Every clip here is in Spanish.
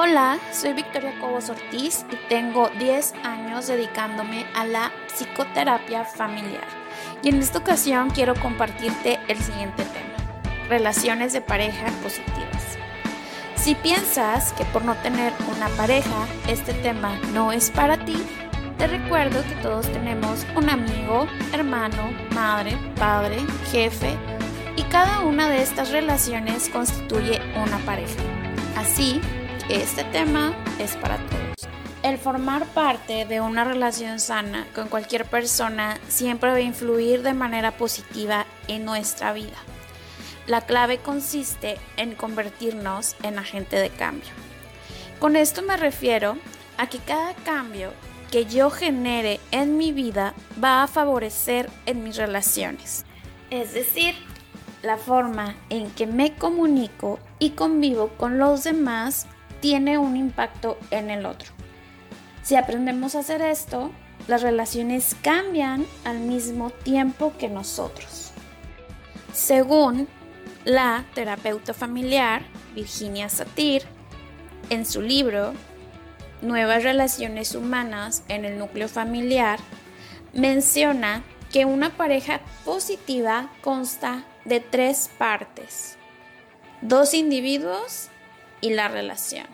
Hola, soy Victoria Cobos Ortiz y tengo 10 años dedicándome a la psicoterapia familiar. Y en esta ocasión quiero compartirte el siguiente tema, relaciones de pareja positivas. Si piensas que por no tener una pareja este tema no es para ti, te recuerdo que todos tenemos un amigo, hermano, madre, padre, jefe y cada una de estas relaciones constituye una pareja. Así, este tema es para todos. El formar parte de una relación sana con cualquier persona siempre va a influir de manera positiva en nuestra vida. La clave consiste en convertirnos en agente de cambio. Con esto me refiero a que cada cambio que yo genere en mi vida va a favorecer en mis relaciones. Es decir, la forma en que me comunico y convivo con los demás tiene un impacto en el otro. Si aprendemos a hacer esto, las relaciones cambian al mismo tiempo que nosotros. Según la terapeuta familiar Virginia Satir, en su libro Nuevas Relaciones Humanas en el Núcleo Familiar, menciona que una pareja positiva consta de tres partes, dos individuos y la relación.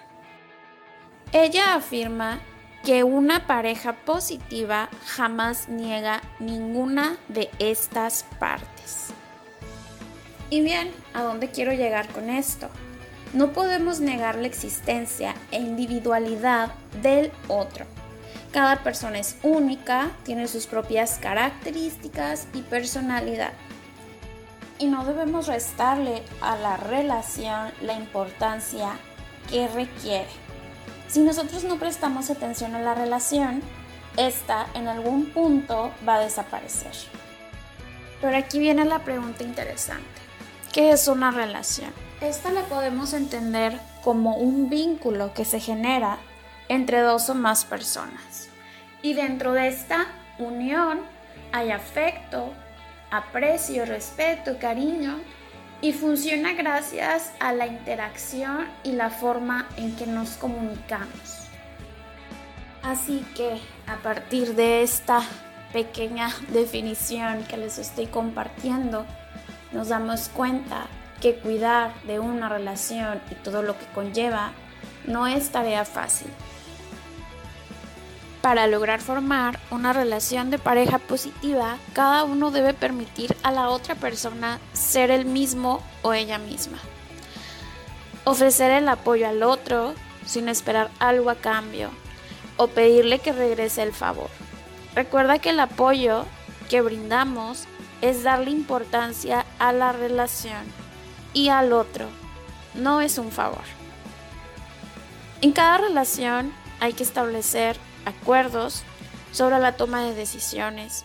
Ella afirma que una pareja positiva jamás niega ninguna de estas partes. Y bien, ¿a dónde quiero llegar con esto? No podemos negar la existencia e individualidad del otro. Cada persona es única, tiene sus propias características y personalidad. Y no debemos restarle a la relación la importancia que requiere. Si nosotros no prestamos atención a la relación, esta en algún punto va a desaparecer. Pero aquí viene la pregunta interesante. ¿Qué es una relación? Esta la podemos entender como un vínculo que se genera entre dos o más personas. Y dentro de esta unión hay afecto, aprecio, respeto, cariño y funciona gracias a la interacción y la forma en que nos comunicamos. Así que a partir de esta pequeña definición que les estoy compartiendo, nos damos cuenta que cuidar de una relación y todo lo que conlleva no es tarea fácil. Para lograr formar una relación de pareja positiva, cada uno debe permitir a la otra persona ser el mismo o ella misma. Ofrecer el apoyo al otro sin esperar algo a cambio o pedirle que regrese el favor. Recuerda que el apoyo que brindamos es darle importancia a la relación y al otro. No es un favor. En cada relación hay que establecer acuerdos sobre la toma de decisiones.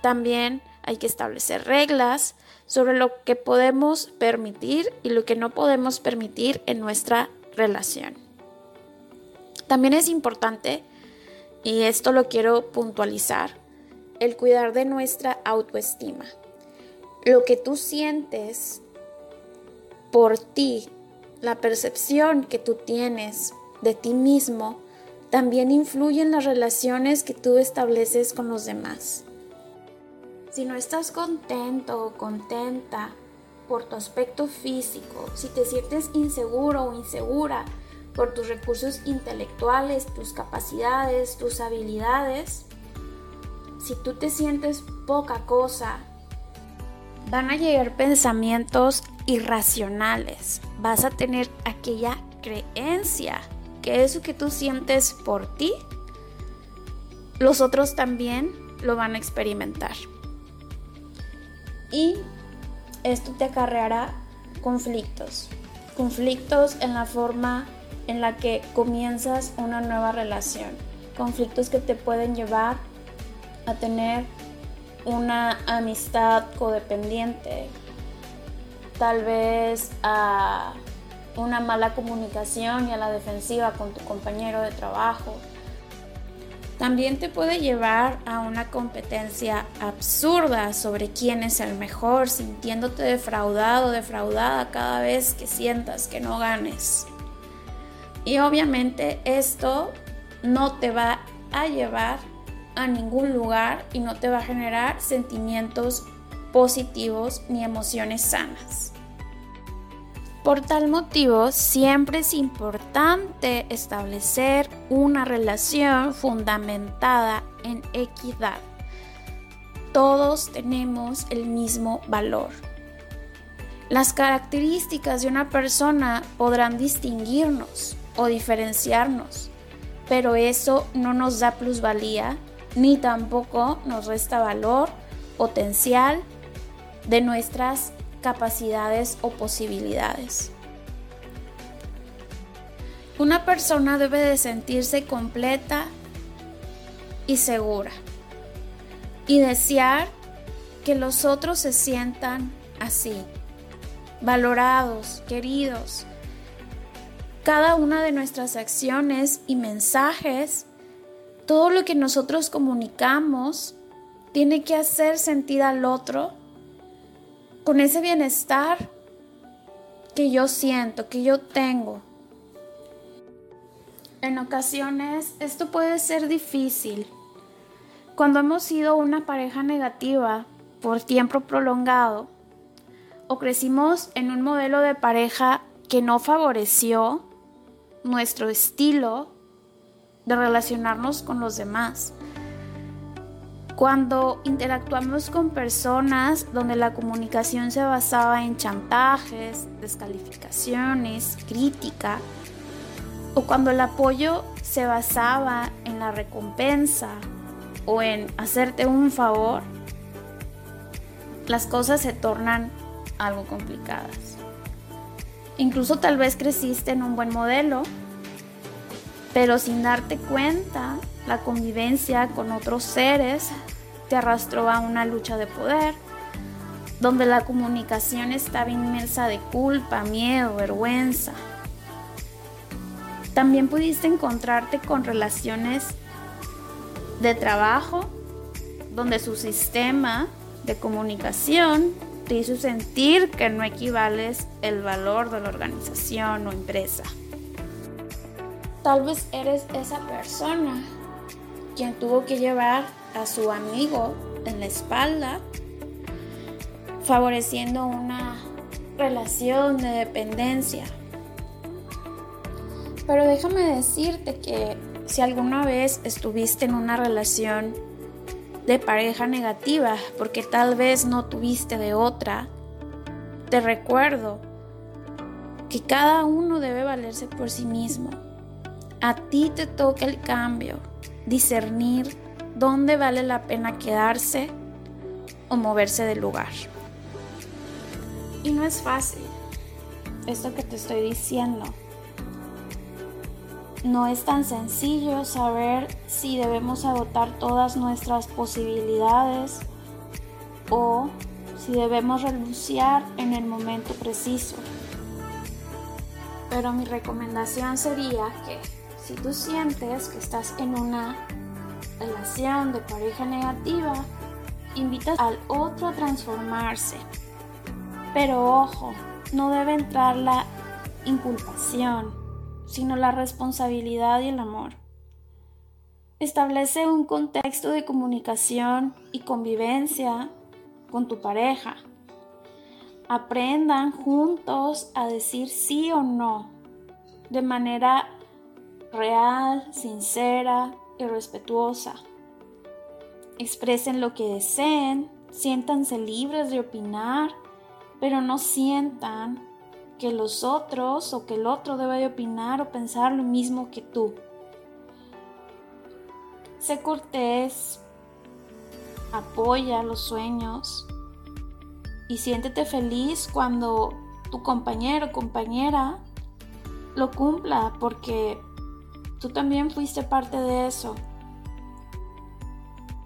También hay que establecer reglas sobre lo que podemos permitir y lo que no podemos permitir en nuestra relación. También es importante, y esto lo quiero puntualizar, el cuidar de nuestra autoestima. Lo que tú sientes por ti, la percepción que tú tienes de ti mismo, también influye en las relaciones que tú estableces con los demás. Si no estás contento o contenta por tu aspecto físico, si te sientes inseguro o insegura por tus recursos intelectuales, tus capacidades, tus habilidades, si tú te sientes poca cosa, van a llegar pensamientos irracionales. Vas a tener aquella creencia que eso que tú sientes por ti, los otros también lo van a experimentar. Y esto te acarreará conflictos. Conflictos en la forma en la que comienzas una nueva relación. Conflictos que te pueden llevar a tener una amistad codependiente, tal vez a una mala comunicación y a la defensiva con tu compañero de trabajo. También te puede llevar a una competencia absurda sobre quién es el mejor, sintiéndote defraudado defraudada cada vez que sientas que no ganes. Y obviamente esto no te va a llevar a ningún lugar y no te va a generar sentimientos positivos ni emociones sanas. Por tal motivo, siempre es importante establecer una relación fundamentada en equidad. Todos tenemos el mismo valor. Las características de una persona podrán distinguirnos o diferenciarnos, pero eso no nos da plusvalía ni tampoco nos resta valor, potencial de nuestras capacidades o posibilidades. Una persona debe de sentirse completa y segura y desear que los otros se sientan así, valorados, queridos. Cada una de nuestras acciones y mensajes, todo lo que nosotros comunicamos, tiene que hacer sentir al otro con ese bienestar que yo siento, que yo tengo. En ocasiones esto puede ser difícil. Cuando hemos sido una pareja negativa por tiempo prolongado o crecimos en un modelo de pareja que no favoreció nuestro estilo de relacionarnos con los demás cuando interactuamos con personas donde la comunicación se basaba en chantajes, descalificaciones, crítica, o cuando el apoyo se basaba en la recompensa o en hacerte un favor, las cosas se tornan algo complicadas. Incluso tal vez creciste en un buen modelo, pero sin darte cuenta la convivencia con otros seres te arrastró a una lucha de poder, donde la comunicación estaba inmersa de culpa, miedo, vergüenza. También pudiste encontrarte con relaciones de trabajo, donde su sistema de comunicación te hizo sentir que no equivales el valor de la organización o empresa. Tal vez eres esa persona quien tuvo que llevar a su amigo en la espalda, favoreciendo una relación de dependencia. Pero déjame decirte que si alguna vez estuviste en una relación de pareja negativa, porque tal vez no tuviste de otra, te recuerdo que cada uno debe valerse por sí mismo. A ti te toca el cambio discernir dónde vale la pena quedarse o moverse del lugar. Y no es fácil, esto que te estoy diciendo. No es tan sencillo saber si debemos agotar todas nuestras posibilidades o si debemos renunciar en el momento preciso. Pero mi recomendación sería que si tú sientes que estás en una relación de pareja negativa, invitas al otro a transformarse. Pero ojo, no debe entrar la inculpación, sino la responsabilidad y el amor. Establece un contexto de comunicación y convivencia con tu pareja. Aprendan juntos a decir sí o no de manera real, sincera y respetuosa. Expresen lo que deseen, siéntanse libres de opinar, pero no sientan que los otros o que el otro debe de opinar o pensar lo mismo que tú. Sé cortés, apoya los sueños y siéntete feliz cuando tu compañero o compañera lo cumpla porque Tú también fuiste parte de eso.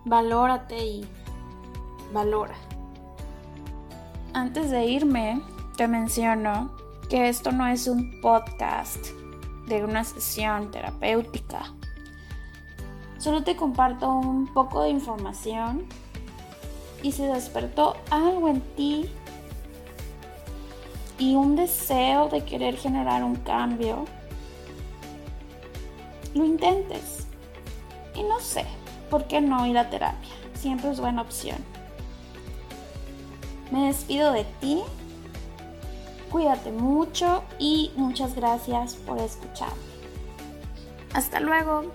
Valórate y valora. Antes de irme, te menciono que esto no es un podcast de una sesión terapéutica. Solo te comparto un poco de información y se despertó algo en ti y un deseo de querer generar un cambio lo intentes. Y no sé, ¿por qué no ir a terapia? Siempre es buena opción. Me despido de ti. Cuídate mucho y muchas gracias por escucharme. Hasta luego.